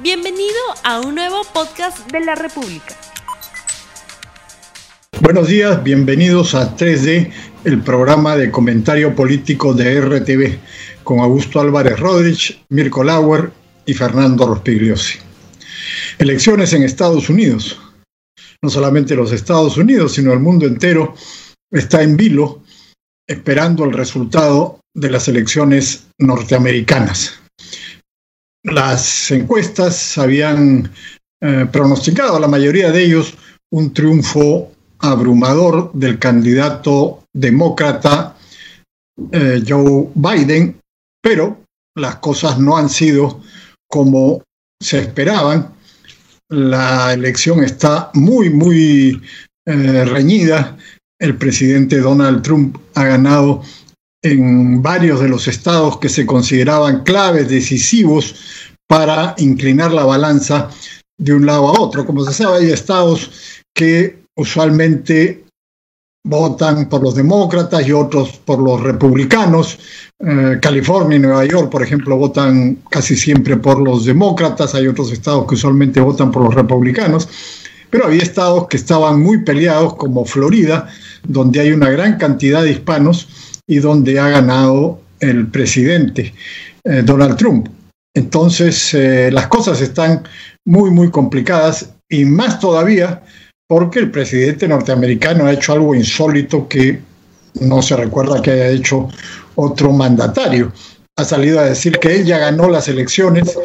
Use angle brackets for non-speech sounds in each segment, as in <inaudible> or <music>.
Bienvenido a un nuevo podcast de la República. Buenos días, bienvenidos a 3D, el programa de comentario político de RTV, con Augusto Álvarez Rodríguez, Mirko Lauer y Fernando Rospigliosi. Elecciones en Estados Unidos. No solamente los Estados Unidos, sino el mundo entero está en vilo esperando el resultado de las elecciones norteamericanas. Las encuestas habían eh, pronosticado, la mayoría de ellos, un triunfo abrumador del candidato demócrata eh, Joe Biden, pero las cosas no han sido como se esperaban. La elección está muy, muy eh, reñida. El presidente Donald Trump ha ganado en varios de los estados que se consideraban claves, decisivos para inclinar la balanza de un lado a otro. Como se sabe, hay estados que usualmente votan por los demócratas y otros por los republicanos. Eh, California y Nueva York, por ejemplo, votan casi siempre por los demócratas. Hay otros estados que usualmente votan por los republicanos. Pero había estados que estaban muy peleados, como Florida, donde hay una gran cantidad de hispanos y donde ha ganado el presidente eh, Donald Trump. Entonces, eh, las cosas están muy, muy complicadas y más todavía porque el presidente norteamericano ha hecho algo insólito que no se recuerda que haya hecho otro mandatario. Ha salido a decir que él ya ganó las elecciones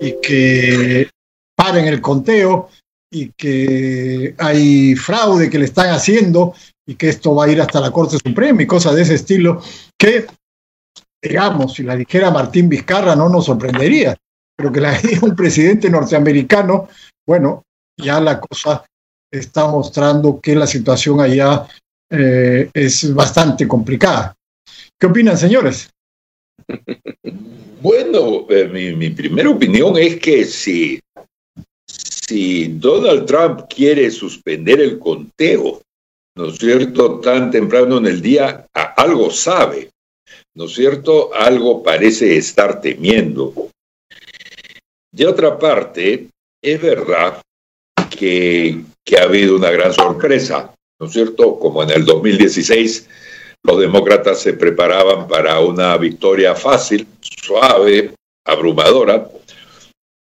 y que paren el conteo y que hay fraude que le están haciendo y que esto va a ir hasta la Corte Suprema y cosas de ese estilo, que, digamos, si la dijera Martín Vizcarra no nos sorprendería, pero que la <laughs> diga un presidente norteamericano, bueno, ya la cosa está mostrando que la situación allá eh, es bastante complicada. ¿Qué opinan, señores? Bueno, eh, mi, mi primera opinión es que si, si Donald Trump quiere suspender el conteo ¿no es cierto?, tan temprano en el día, algo sabe, ¿no es cierto?, algo parece estar temiendo. De otra parte, es verdad que, que ha habido una gran sorpresa, ¿no es cierto?, como en el 2016 los demócratas se preparaban para una victoria fácil, suave, abrumadora,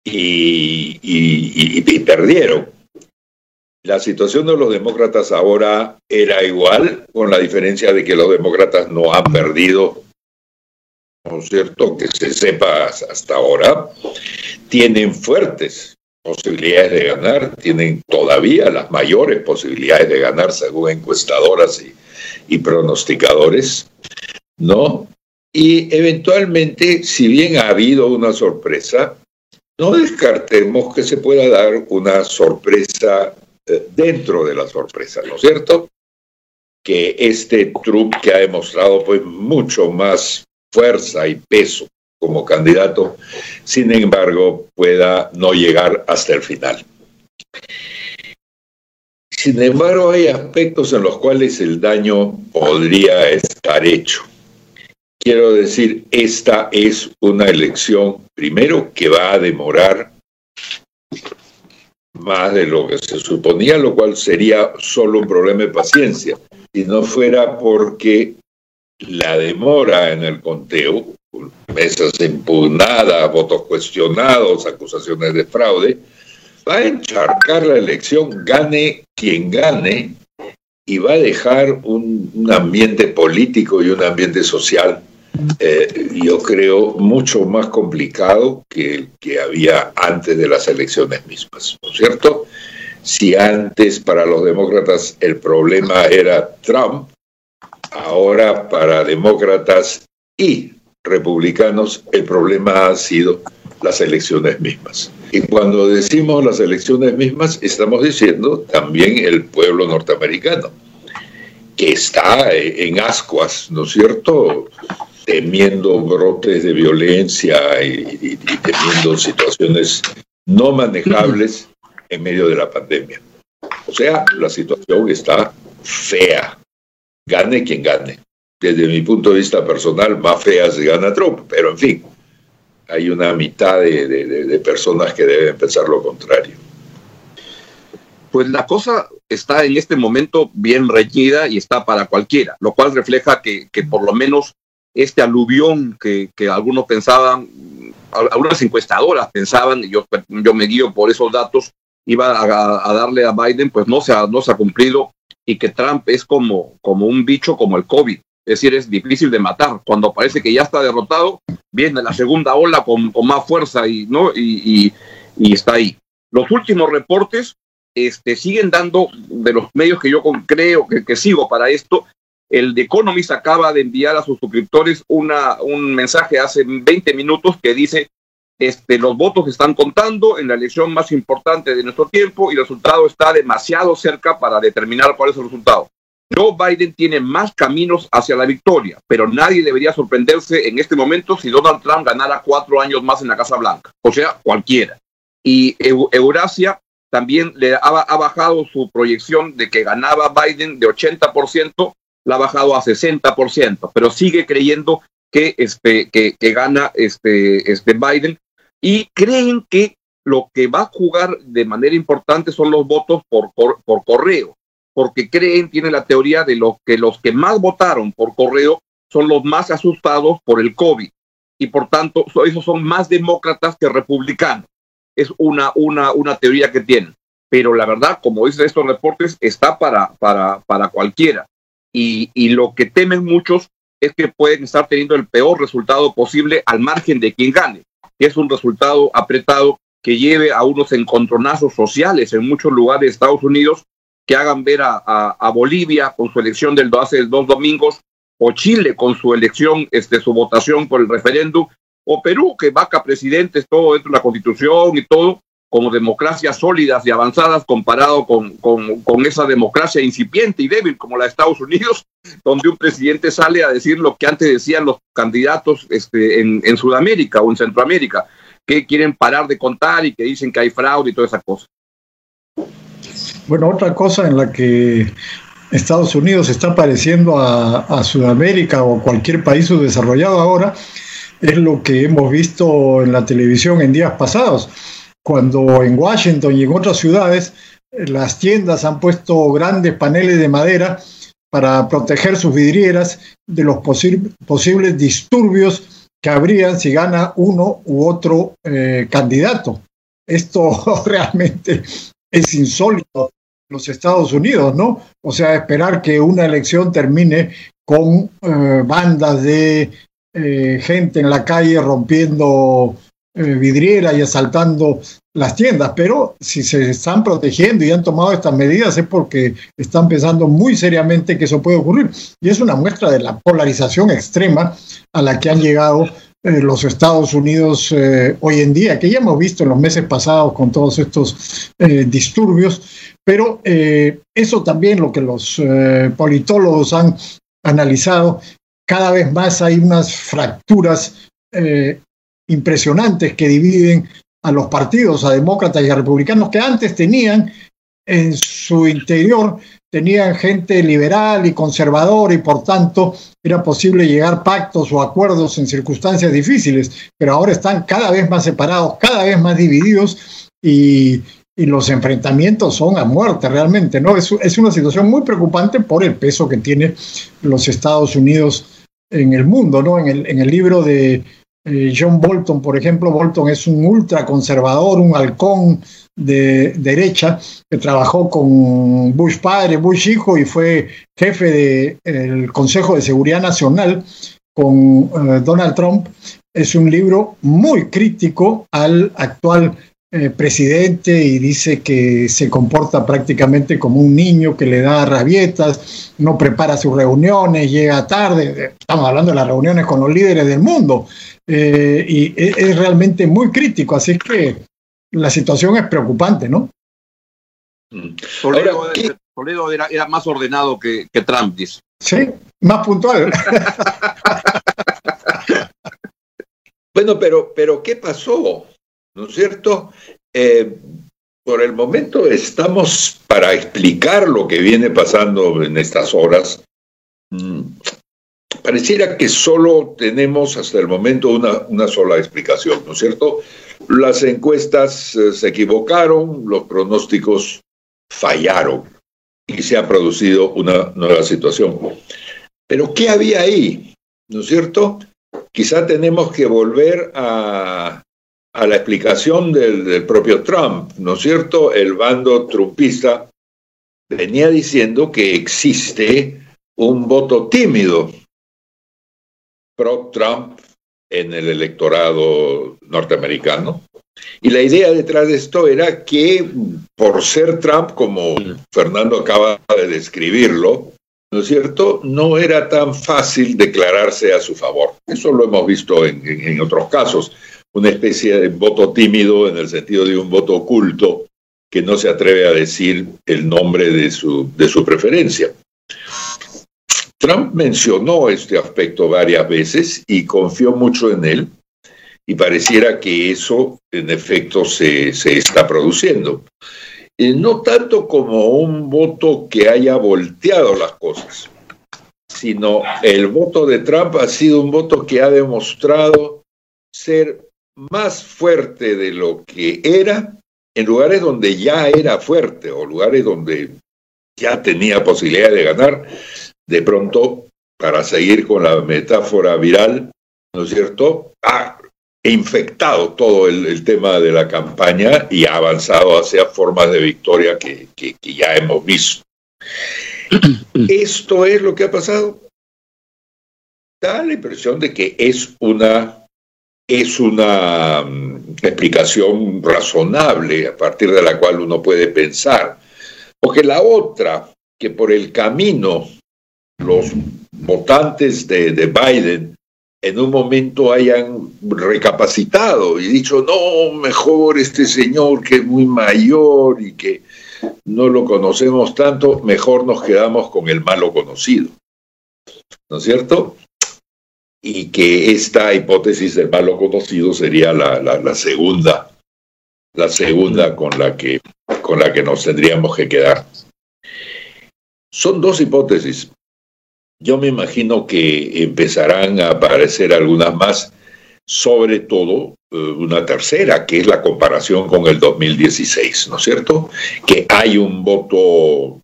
y, y, y, perdieron. La situación de los demócratas ahora era igual, con la diferencia de que los demócratas no han perdido, ¿no es cierto? Que se sepa hasta ahora. Tienen fuertes posibilidades de ganar, tienen todavía las mayores posibilidades de ganar según encuestadoras y, y pronosticadores, ¿no? Y eventualmente, si bien ha habido una sorpresa, no descartemos que se pueda dar una sorpresa dentro de la sorpresa, ¿no es cierto? Que este Trump que ha demostrado pues mucho más fuerza y peso como candidato, sin embargo, pueda no llegar hasta el final. Sin embargo, hay aspectos en los cuales el daño podría estar hecho. Quiero decir, esta es una elección, primero, que va a demorar más de lo que se suponía, lo cual sería solo un problema de paciencia. Si no fuera porque la demora en el conteo, mesas impugnadas, votos cuestionados, acusaciones de fraude, va a encharcar la elección, gane quien gane, y va a dejar un, un ambiente político y un ambiente social eh, yo creo, mucho más complicado que el que había antes de las elecciones mismas, ¿no es cierto? Si antes para los demócratas el problema era Trump, ahora para demócratas y republicanos el problema ha sido las elecciones mismas. Y cuando decimos las elecciones mismas, estamos diciendo también el pueblo norteamericano, que está en ascuas, ¿no es cierto? Temiendo brotes de violencia y, temiendo situaciones no manejables en medio de la pandemia. O sea, la situación está fea. Gane quien gane. Desde mi punto de vista personal, más fea se gana Trump, pero en fin, hay una mitad de, personas que deben pensar lo contrario. Pues la cosa está en este momento bien reñida y está para cualquiera, lo cual refleja que, por lo menos este aluvión que, algunos pensaban, algunas encuestadoras pensaban, y yo, yo me guío por esos datos, iba a, darle a Biden, pues no se, ha, no se ha cumplido y que Trump es como, como un bicho como el COVID. Es decir, es difícil de matar. Cuando parece que ya está derrotado, viene la segunda ola con, más fuerza y, ¿no? Y, está ahí. Los últimos reportes este, siguen dando, de los medios que yo creo que, que sigo para esto, el The Economist acaba de enviar a sus suscriptores una, un mensaje hace 20 minutos que dice este, los votos están contando en la elección más importante de nuestro tiempo y el resultado está demasiado cerca para determinar cuál es el resultado. Joe Biden tiene más caminos hacia la victoria, pero nadie debería sorprenderse en este momento si Donald Trump ganara cuatro años más en la Casa Blanca, o sea, cualquiera. Y Eurasia también le ha, bajado su proyección de que ganaba Biden de 80%, la ha bajado a 60%, pero sigue creyendo que, este, que, gana este, este Biden y creen que lo que va a jugar de manera importante son los votos por, por, correo, porque creen, tienen la teoría de lo que los que más votaron por correo son los más asustados por el COVID y por tanto esos son más demócratas que republicanos. Es una, una, una teoría que tienen. Pero la verdad, como dicen estos reportes, está para, para, para cualquiera. Y, y lo que temen muchos es que pueden estar teniendo el peor resultado posible al margen de quien gane es un resultado apretado que lleve a unos encontronazos sociales en muchos lugares de Estados Unidos que hagan ver a, Bolivia con su elección del hace dos domingos, o Chile con su elección, este, su votación por el referéndum, o Perú, que vaca presidentes, todo dentro de la constitución y todo, como democracias sólidas y avanzadas comparado con, con, esa democracia incipiente y débil como la de Estados Unidos, donde un presidente sale a decir lo que antes decían los candidatos este, en, en Sudamérica o en Centroamérica, que quieren parar de contar y que dicen que hay fraude y toda esa cosa. Bueno, otra cosa en la que Estados Unidos está pareciendo a, a Sudamérica o cualquier país subdesarrollado ahora es lo que hemos visto en la televisión en días pasados cuando en Washington y en otras ciudades eh, las tiendas han puesto grandes paneles de madera para proteger sus vidrieras de los posibles disturbios que habrían si gana uno u otro eh, candidato. Esto <laughs> realmente es insólito en los Estados Unidos, ¿no? O sea, esperar que una elección termine con eh, bandas de gente en la calle rompiendo vidriera y asaltando las tiendas, pero si se están protegiendo y han tomado estas medidas es porque están pensando muy seriamente que eso puede ocurrir. Y es una muestra de la polarización extrema a la que han llegado eh, los Estados Unidos eh, hoy en día, que ya hemos visto en los meses pasados con todos estos disturbios, pero eso también lo que los politólogos han analizado, cada vez más hay unas fracturas impresionantes que dividen a los partidos, a demócratas y a republicanos, que antes tenían en su interior, tenían gente liberal y conservadora y por tanto era posible llegar pactos o acuerdos en circunstancias difíciles, pero ahora están cada vez más separados, cada vez más divididos y, los enfrentamientos son a muerte realmente, ¿no? Es, es una situación muy preocupante por el peso que tiene los Estados Unidos en el mundo, ¿no? En el, en el libro de eh, John Bolton, por ejemplo, Bolton es un ultraconservador, un halcón de derecha que trabajó con Bush padre, Bush hijo y fue jefe del Consejo de Seguridad Nacional con eh, Donald Trump. Es un libro muy crítico al actual eh, presidente y dice que se comporta prácticamente como un niño que le da rabietas, no prepara sus reuniones, llega tarde. Estamos hablando de las reuniones con los líderes del mundo. Eh, y es, realmente muy crítico, así que la situación es preocupante, ¿no? Mm. Toledo, era, más ordenado que, Trump, dice. Sí, más puntual. <laughs> bueno, pero, pero ¿qué pasó? ¿No es cierto? Eh, por el momento estamos para explicar lo que viene pasando en estas horas. Mm, pareciera que solo tenemos hasta el momento una, una sola explicación, ¿no es cierto? Las encuestas eh, se equivocaron, los pronósticos fallaron y se ha producido una nueva situación. Pero ¿qué había ahí? ¿No es cierto? Quizá tenemos que volver a, a la explicación del, propio Trump, ¿no es cierto? El bando trumpista venía diciendo que existe un voto tímido pro-Trump en el electorado norteamericano. Y la idea detrás de esto era que por ser Trump, como Fernando acaba de describirlo, ¿no es cierto? No era tan fácil declararse a su favor. Eso lo hemos visto en otros casos una especie de voto tímido en el sentido de un voto oculto que no se atreve a decir el nombre de su, de su preferencia. Trump mencionó este aspecto varias veces y confió mucho en él y pareciera que eso en efecto se, se está produciendo. Y no tanto como un voto que haya volteado las cosas, sino el voto de Trump ha sido un voto que ha demostrado ser más fuerte de lo que era en lugares donde ya era fuerte o lugares donde ya tenía posibilidad de ganar, de pronto, para seguir con la metáfora viral, ¿no es cierto? Ha infectado todo el, el tema de la campaña y ha avanzado hacia formas de victoria que, que, que ya hemos visto. <clears throat> Esto es lo que ha pasado. Da la impresión de que es una es una um, explicación razonable a partir de la cual uno puede pensar. Porque la otra, que por el camino los votantes de, de, Biden en un momento hayan recapacitado y dicho, no, mejor este señor que es muy mayor y que no lo conocemos tanto, mejor nos quedamos con el malo conocido. ¿No es cierto? Y que esta hipótesis del malo conocido sería la, la, la, segunda, la segunda con la, que, con la que nos tendríamos que quedar. Son dos hipótesis. Yo me imagino que empezarán a aparecer algunas más, sobre todo eh, una tercera, que es la comparación con el 2016, ¿no es cierto? Que hay un voto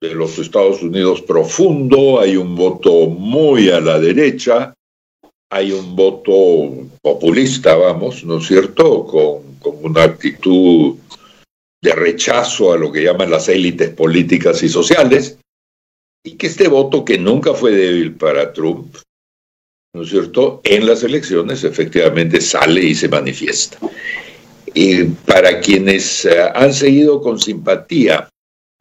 de los Estados Unidos profundo, hay un voto muy a la derecha, hay un voto populista, vamos, ¿no es cierto?, con, una actitud de rechazo a lo que llaman las élites políticas y sociales, y que este voto, que nunca fue débil para Trump, ¿no es cierto?, en las elecciones efectivamente sale y se manifiesta. Y para quienes uh, han seguido con simpatía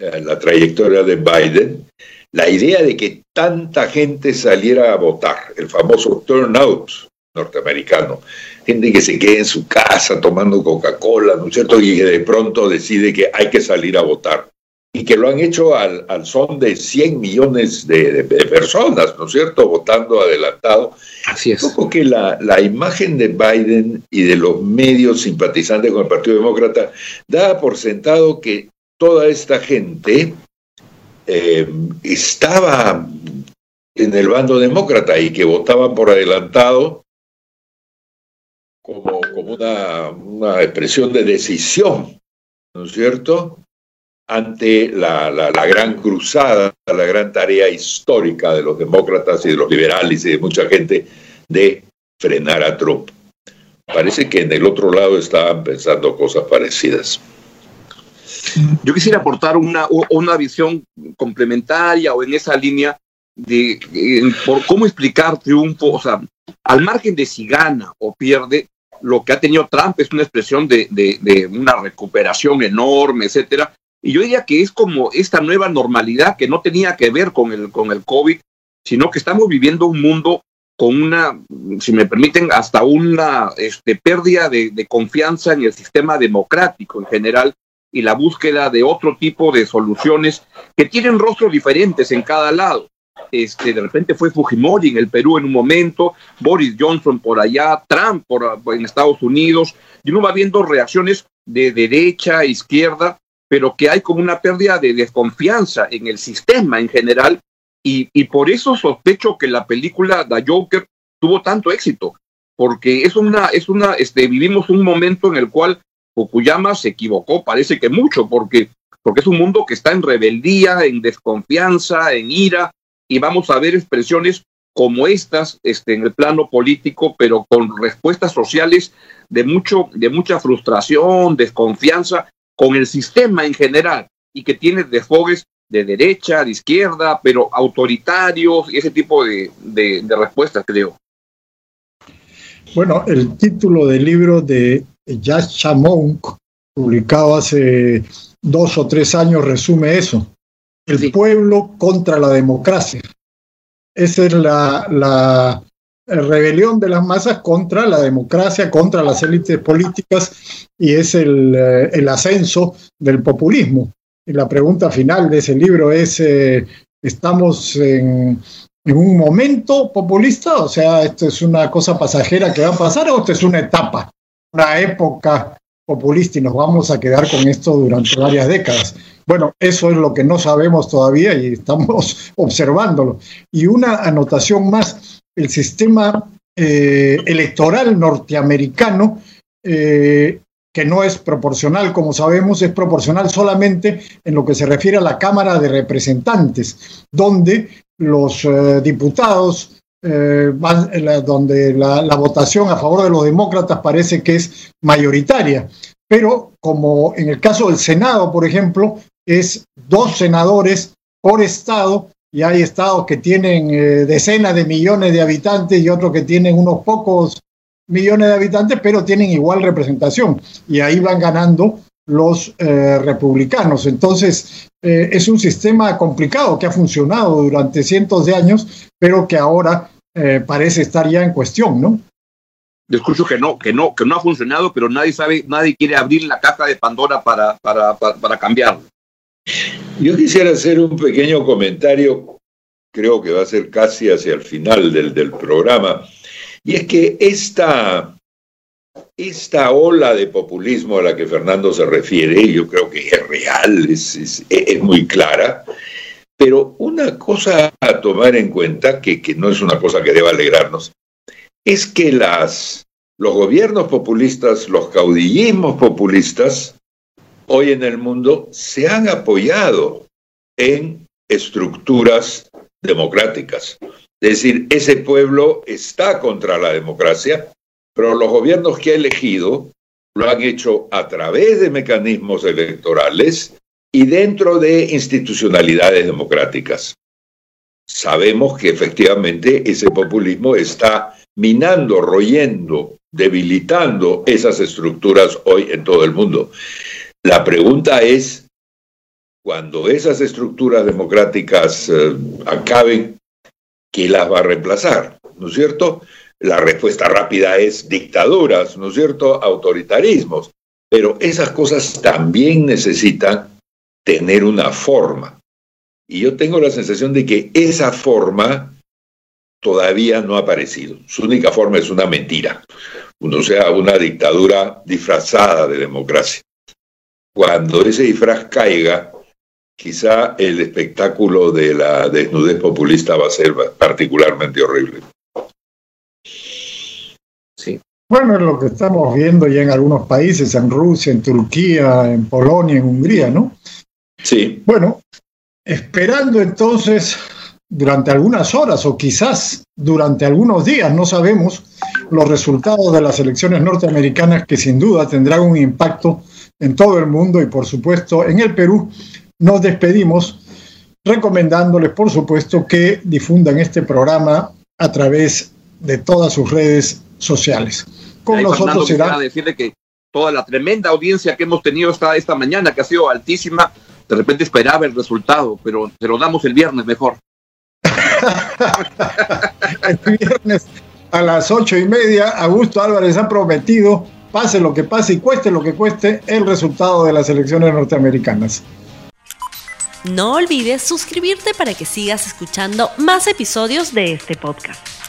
uh, la trayectoria de Biden, la idea de que tanta gente saliera a votar, el famoso turnout norteamericano, gente que se quede en su casa tomando Coca-Cola, ¿no es cierto? Y que de pronto decide que hay que salir a votar. Y que lo han hecho al, al son de 100 millones de, de, de, personas, ¿no es cierto? Votando adelantado. Así es. Un poco que la, la, imagen de Biden y de los medios simpatizantes con el Partido Demócrata da por sentado que toda esta gente eh, estaba en el bando demócrata y que votaban por adelantado como, como una, una, expresión de decisión, ¿no es cierto?, ante la, la, la, gran cruzada, la gran tarea histórica de los demócratas y de los liberales y de mucha gente de frenar a Trump. Parece que en el otro lado estaban pensando cosas parecidas. Yo quisiera aportar una, una visión complementaria o en esa línea de, por cómo explicar triunfo, o sea, al margen de si gana o pierde, lo que ha tenido Trump es una expresión de, de, una recuperación enorme, etcétera. Y yo diría que es como esta nueva normalidad que no tenía que ver con el, con el COVID, sino que estamos viviendo un mundo con una, si me permiten, hasta una este, pérdida de confianza en el sistema democrático en general y la búsqueda de otro tipo de soluciones que tienen rostros diferentes en cada lado. Este, de repente fue Fujimori en el Perú en un momento, Boris Johnson por allá, Trump por, en Estados Unidos, y uno va viendo reacciones de derecha, izquierda, pero que hay como una pérdida de desconfianza en el sistema en general Y, y por eso sospecho que la película The Joker tuvo tanto éxito, porque es una, es una, este, vivimos un momento en el cual Fukuyama se equivocó, parece que mucho, porque, porque es un mundo que está en rebeldía, en desconfianza, en ira, y vamos a ver expresiones como estas este, en el plano político, pero con respuestas sociales de, mucho, de mucha frustración, desconfianza con el sistema en general y que tiene desfogues de derecha, de izquierda, pero autoritarios y ese tipo de, de, de respuestas, creo. Bueno, el título del libro de Yasha Monk, publicado hace dos o tres años, resume eso. El sí. pueblo contra la democracia. Esa es la, la, rebelión de las masas contra la democracia, contra las élites políticas y es el, el ascenso del populismo. Y la pregunta final de ese libro es, eh, ¿estamos en, en, un momento populista? O sea, ¿esto es una cosa pasajera que va a pasar o esto es una etapa, una época populista y nos vamos a quedar con esto durante varias décadas? Bueno, eso es lo que no sabemos todavía y estamos <laughs> observándolo. Y una anotación más, el sistema eh, electoral norteamericano eh, que no es proporcional, como sabemos, es proporcional solamente en lo que se refiere a la Cámara de Representantes, donde los eh, diputados, eh, donde la, votación a favor de los demócratas parece que es mayoritaria. Pero como en el caso del Senado, por ejemplo, es dos senadores por estado, y hay estados que tienen eh, decenas de millones de habitantes y otros que tienen unos pocos millones de habitantes, pero tienen igual representación y ahí van ganando los eh, republicanos. Entonces, es un sistema complicado que ha funcionado durante cientos de años, pero que ahora eh, parece estar ya en cuestión, ¿no? Yo escucho que no, que no, que no ha funcionado, pero nadie sabe, nadie quiere abrir la caja de Pandora para, para, para, para cambiarlo. Yo quisiera hacer un pequeño comentario, creo que va a ser casi hacia el final del, del programa, y es que esta, esta ola de populismo a la que Fernando se refiere, yo creo que es real, es, es, es muy clara, pero una cosa a tomar en cuenta, que, no es una cosa que deba alegrarnos, es que los gobiernos populistas, los caudillismos populistas, hoy en el mundo se han apoyado en estructuras democráticas. Es decir, ese pueblo está contra la democracia, pero los gobiernos que ha elegido lo han hecho a través de mecanismos electorales y dentro de institucionalidades democráticas. Sabemos que efectivamente ese populismo está minando, royendo, debilitando esas estructuras hoy en todo el mundo. La pregunta es, cuando esas estructuras democráticas eh, acaben, ¿qué las va a reemplazar? ¿No es cierto? La respuesta rápida es dictaduras, ¿no es cierto? Autoritarismos. Pero esas cosas también necesitan tener una forma. Y yo tengo la sensación de que esa forma todavía no ha aparecido. Su única forma es una mentira, o sea, una dictadura disfrazada de democracia. Cuando ese disfraz caiga, quizá el espectáculo de la desnudez populista va a ser particularmente horrible. Sí. Bueno, es lo que estamos viendo ya en algunos países, en Rusia, en Turquía, en Polonia, en Hungría, ¿no? Sí. Bueno, esperando entonces durante algunas horas o quizás durante algunos días, no sabemos, los resultados de las elecciones norteamericanas que sin duda tendrán un impacto en todo el mundo y por supuesto en el Perú, nos despedimos recomendándoles, por supuesto, que difundan este programa a través de todas sus redes sociales. Con nosotros será... decirle que toda la tremenda audiencia que hemos tenido esta, esta mañana, que ha sido altísima, de repente esperaba el resultado, pero se lo damos el viernes mejor. <laughs> el viernes a las ocho y media, Augusto Álvarez ha prometido, pase lo que pase y cueste lo que cueste, el resultado de las elecciones norteamericanas. No olvides suscribirte para que sigas escuchando más episodios de este podcast.